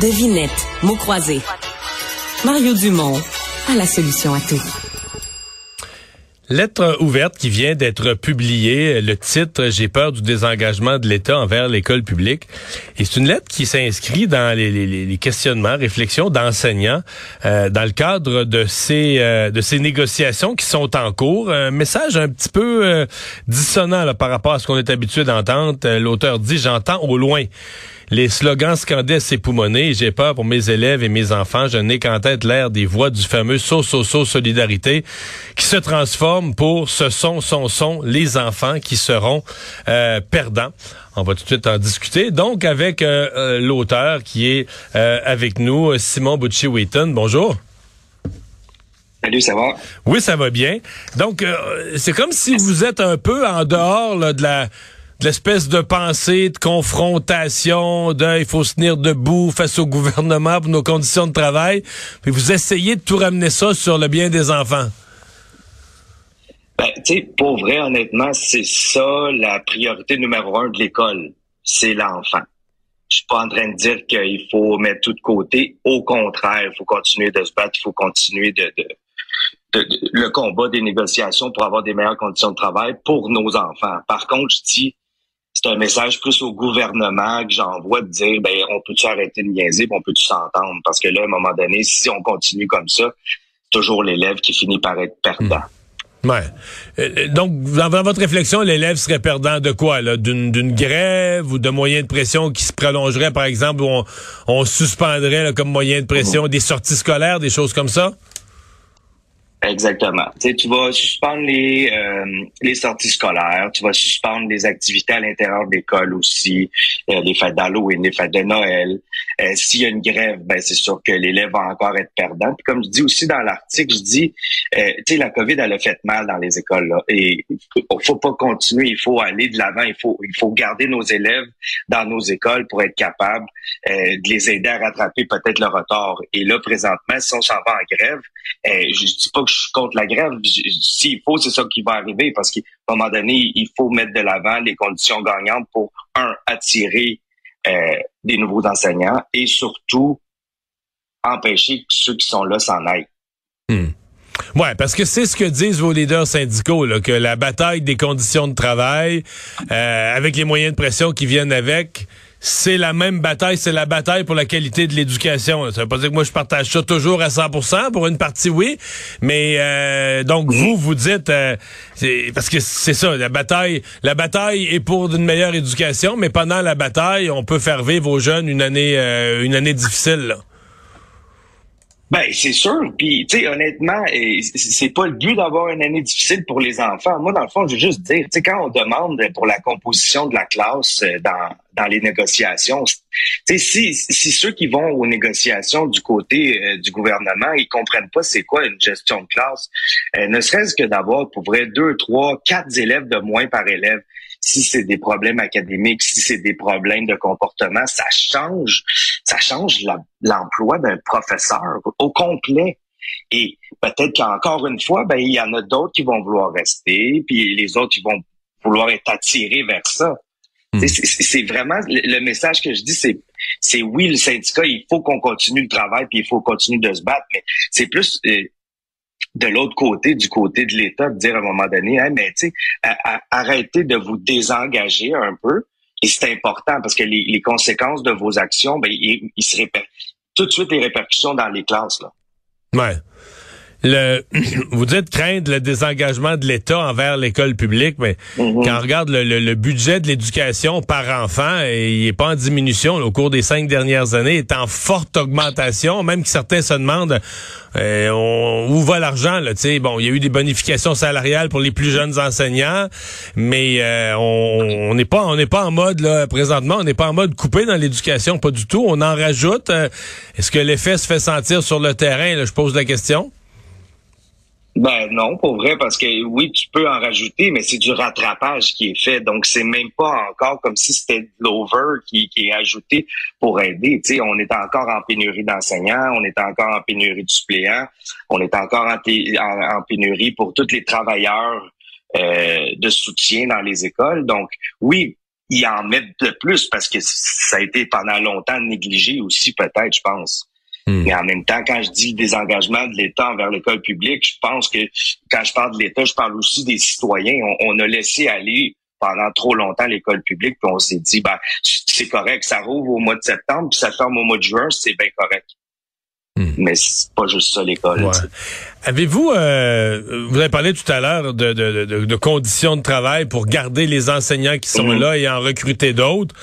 Devinette, mots croisés. Mario Dumont a la solution à tout. Lettre ouverte qui vient d'être publiée. Le titre, J'ai peur du désengagement de l'État envers l'école publique. Et c'est une lettre qui s'inscrit dans les, questionnements, réflexions d'enseignants euh, dans le cadre de ces, euh, de ces négociations qui sont en cours. Un message un petit peu euh, dissonant par rapport à ce qu'on est habitué d'entendre. L'auteur dit, j'entends au loin les slogans scandaient s'époumoner. J'ai peur pour mes élèves et mes enfants. Je n'ai qu'en tête l'air des voix du fameux so so so solidarité qui se transforme pour ce sont son son les enfants qui seront euh, perdants. On va tout de suite en discuter. Donc avec euh, euh, l'auteur qui est avec nous, Simon Bucci-Wheaton. Bonjour. Salut, ça va? Oui, ça va bien. Donc, c'est comme si vous êtes un peu en dehors de la l'espèce de pensée de confrontation, de il faut se tenir debout face au gouvernement pour nos conditions de travail, puis vous essayez de tout ramener ça sur le bien des enfants. Ben, tu sais, pour vrai, honnêtement, c'est ça la priorité numéro un de l'école, c'est l'enfant. Je suis pas en train de dire qu'il faut mettre tout de côté. Au contraire, il faut continuer de se battre, il faut continuer de, de le combat des négociations pour avoir des meilleures conditions de travail pour nos enfants. Par contre, je dis, c'est un message plus au gouvernement que j'envoie de dire ben on peut-tu arrêter de niaiser, on peut-tu s'entendre? Parce que là à un moment donné si on continue comme ça, toujours l'élève qui finit par être perdant. Hmm. Ouais. Euh, donc, dans votre réflexion, l'élève serait perdant de quoi? là? D'une grève ou de moyens de pression qui se prolongeraient, par exemple, où on, on suspendrait comme moyen de pression des sorties scolaires, des choses comme ça? Exactement. Tu, sais, tu vas suspendre les, euh, les sorties scolaires, tu vas suspendre les activités à l'intérieur de l'école aussi, euh, les fêtes d'Halloween, les fêtes de Noël. Euh, S'il y a une grève, ben c'est sûr que l'élève va encore être perdant. Puis comme je dis aussi dans l'article, je dis, euh, tu sais, la COVID, elle a fait mal dans les écoles. Là, et il faut pas continuer, il faut aller de l'avant, il faut, il faut garder nos élèves dans nos écoles pour être capable de les aider à rattraper peut-être le retard. Et là, présentement, si on s'en va en grève, je dis pas que je suis contre la grève. S'il faut, c'est ça qui va arriver parce qu'à un moment donné, il faut mettre de l'avant les conditions gagnantes pour, un, attirer euh, des nouveaux enseignants et surtout empêcher que ceux qui sont là s'en aillent. Hmm. Ouais, parce que c'est ce que disent vos leaders syndicaux, là, que la bataille des conditions de travail, euh, avec les moyens de pression qui viennent avec, c'est la même bataille, c'est la bataille pour la qualité de l'éducation. Ça veut pas dire que moi je partage ça toujours à 100%, pour une partie oui, mais euh, donc vous vous dites euh, parce que c'est ça, la bataille, la bataille est pour une meilleure éducation, mais pendant la bataille, on peut faire vivre aux jeunes une année euh, une année difficile. Ben, c'est sûr. Puis, tu sais, honnêtement, c'est pas le but d'avoir une année difficile pour les enfants. Moi, dans le fond, je veux juste dire, tu sais, quand on demande pour la composition de la classe euh, dans, dans les négociations, tu sais, si, si ceux qui vont aux négociations du côté euh, du gouvernement, ils comprennent pas c'est quoi une gestion de classe, euh, ne serait-ce que d'avoir, pour vrai, deux, trois, quatre élèves de moins par élève si c'est des problèmes académiques, si c'est des problèmes de comportement, ça change, ça change l'emploi d'un professeur au complet. Et peut-être qu'encore une fois, ben il y en a d'autres qui vont vouloir rester, puis les autres qui vont vouloir être attirés vers ça. Hmm. C'est vraiment le message que je dis, c'est c'est oui le syndicat, il faut qu'on continue le travail, puis il faut continuer de se battre, mais c'est plus euh, de l'autre côté, du côté de l'État, de dire à un moment donné, mais tu sais, arrêtez de vous désengager un peu. Et c'est important parce que les, conséquences de vos actions, ben, ils, ils se répercutent tout de suite les répercussions dans les classes. Là. Ouais. Le, vous dites craindre le désengagement de l'État envers l'école publique, mais mhm. quand on regarde le, budget de l'éducation par enfant, il n'est pas en diminution au cours des cinq dernières années, il est en forte augmentation, même que certains se demandent euh, où va l'argent. Là, bon, il y a eu des bonifications salariales pour les plus jeunes enseignants, mais euh, on n'est pas on n'est pas en mode là présentement, on n'est pas en mode coupé dans l'éducation, pas du tout. On en rajoute. Euh, est-ce que l'effet se fait sentir sur le terrain? Là, Je pose la question. Ben non, pour vrai, parce que oui, tu peux en rajouter, mais c'est du rattrapage qui est fait. Donc, c'est même pas encore comme si c'était de l'over qui, qui, est ajouté pour aider. Tu sais, on est encore en pénurie d'enseignants, on est encore en pénurie de suppléants, on est encore en, pénurie pour tous les travailleurs euh, de soutien dans les écoles. Donc, oui, ils en mettent de plus parce que ça a été pendant longtemps négligé aussi, peut-être, je pense. Hmm. Mais en même temps, quand je dis des engagements de l'État envers l'école publique, je pense que quand je parle de l'État, je parle aussi des citoyens. On, a laissé aller pendant trop longtemps l'école publique, puis on s'est dit, ben, c'est correct, ça rouvre au mois de septembre, puis ça ferme au mois de juin, c'est bien correct. Hmm. Mais c'est pas juste ça l'école. Avez-vous, euh, vous avez parlé tout à l'heure de, de, de, conditions de travail pour garder les enseignants qui sont mhm. là et en recruter d'autres.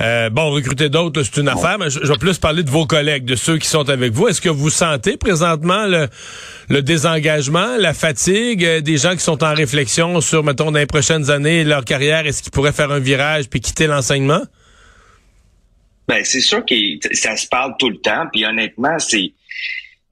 Euh, bon, recruter d'autres, c'est une affaire, mais je, vais plus parler de vos collègues, de ceux qui sont avec vous. Est-ce que vous sentez présentement le, le désengagement, la fatigue euh, des gens qui sont en réflexion sur, mettons, dans les prochaines années, leur carrière, est-ce qu'ils pourraient faire un virage puis quitter l'enseignement? Ben, c'est sûr que ça se parle tout le temps, puis honnêtement, c'est,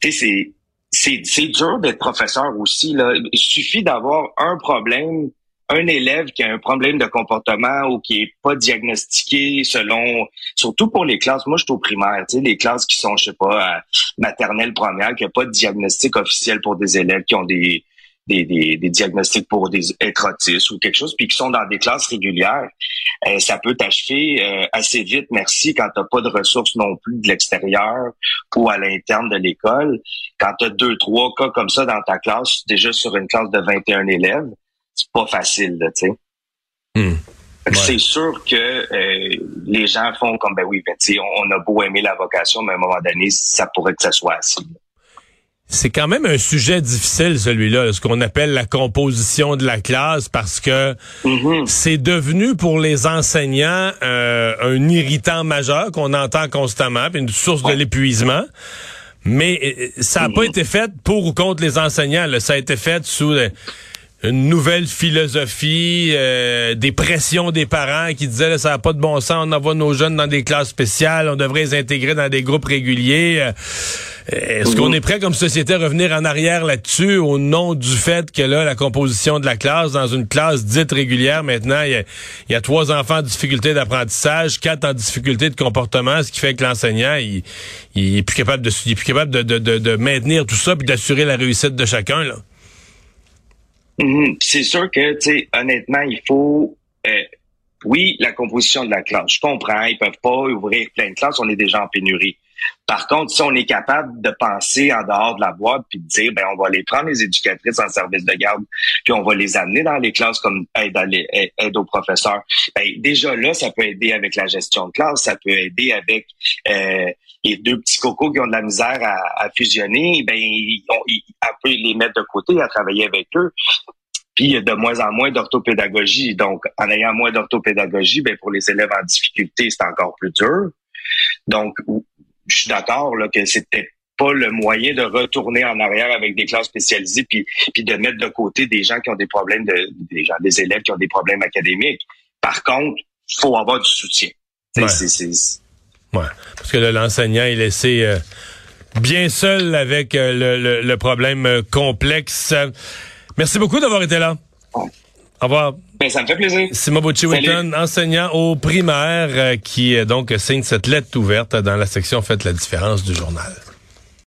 c'est, c'est, dur d'être professeur aussi. Là. Il suffit d'avoir un problème, un élève qui a un problème de comportement ou qui est pas diagnostiqué selon, surtout pour les classes. Moi, je suis au primaire, tu sais, les classes qui sont, je sais pas, maternelle première, qui a pas de diagnostic officiel pour des élèves qui ont des des, des, diagnostics pour des être ou quelque chose, puis qui sont dans des classes régulières, euh, ça peut t'achever euh, assez vite, merci, quand tu pas de ressources non plus de l'extérieur ou à l'interne de l'école. Quand tu as deux, trois cas comme ça dans ta classe, déjà sur une classe de 21 élèves, c'est pas facile, tu sais. Hmm. C'est sûr que euh, les gens font comme ben oui, ben, on, on a beau aimer la vocation, mais à un moment donné, ça pourrait que ça soit assez. C'est quand même un sujet difficile, celui-là, ce qu'on appelle la composition de la classe, parce que mm-hmm. c'est devenu pour les enseignants euh, un irritant majeur qu'on entend constamment, puis une source de l'épuisement. Mais euh, ça n'a pas mm-hmm. été fait pour ou contre les enseignants. Ça a été fait sous une nouvelle philosophie, euh, des pressions des parents qui disaient ça n'a pas de bon sens, on envoie nos jeunes dans des classes spéciales, on devrait les intégrer dans des groupes réguliers. Euh, est-ce qu'on est prêt comme société à revenir en arrière là-dessus au nom du fait que là, la composition de la classe, dans une classe dite régulière, maintenant, il y a, trois enfants en difficulté d'apprentissage, quatre en difficulté de comportement, ce qui fait que l'enseignant, il, il, est plus capable de, il est plus capable de, de, de, de maintenir tout ça puis d'assurer la réussite de chacun, là? Mhm. C'est sûr que, tu sais, honnêtement, il faut, euh, oui, la composition de la classe. Je comprends, ils peuvent pas ouvrir plein de classes, on est déjà en pénurie. Par contre, si on est capable de penser en dehors de la boîte puis de dire, ben, on va les prendre les éducatrices en service de garde, puis on va les amener dans les classes comme aide, aux professeurs. Ben, déjà là, ça peut aider avec la gestion de classe, ça peut aider avec euh, les deux petits cocos qui ont de la misère à, fusionner. Ben, on, peut les mettre de côté, à travailler avec eux. Puis il y a de moins en moins d'orthopédagogie. Donc, en ayant moins d'orthopédagogie, ben pour les élèves en difficulté, c'est encore plus dur. Donc, je suis d'accord là, que c'était pas le moyen de retourner en arrière avec des classes spécialisées puis, puis de mettre de côté des gens qui ont des problèmes de des gens des élèves qui ont des problèmes académiques. Par contre, faut avoir du soutien. Ouais. parce que l'enseignant est laissé euh, bien seul avec euh, le, problème euh, complexe. Merci beaucoup d'avoir été là. Au revoir. Ben, ça me fait plaisir. Simon Bocci-Wilton, enseignant au primaire, qui donc signe cette lettre ouverte dans la section Faites la différence du journal.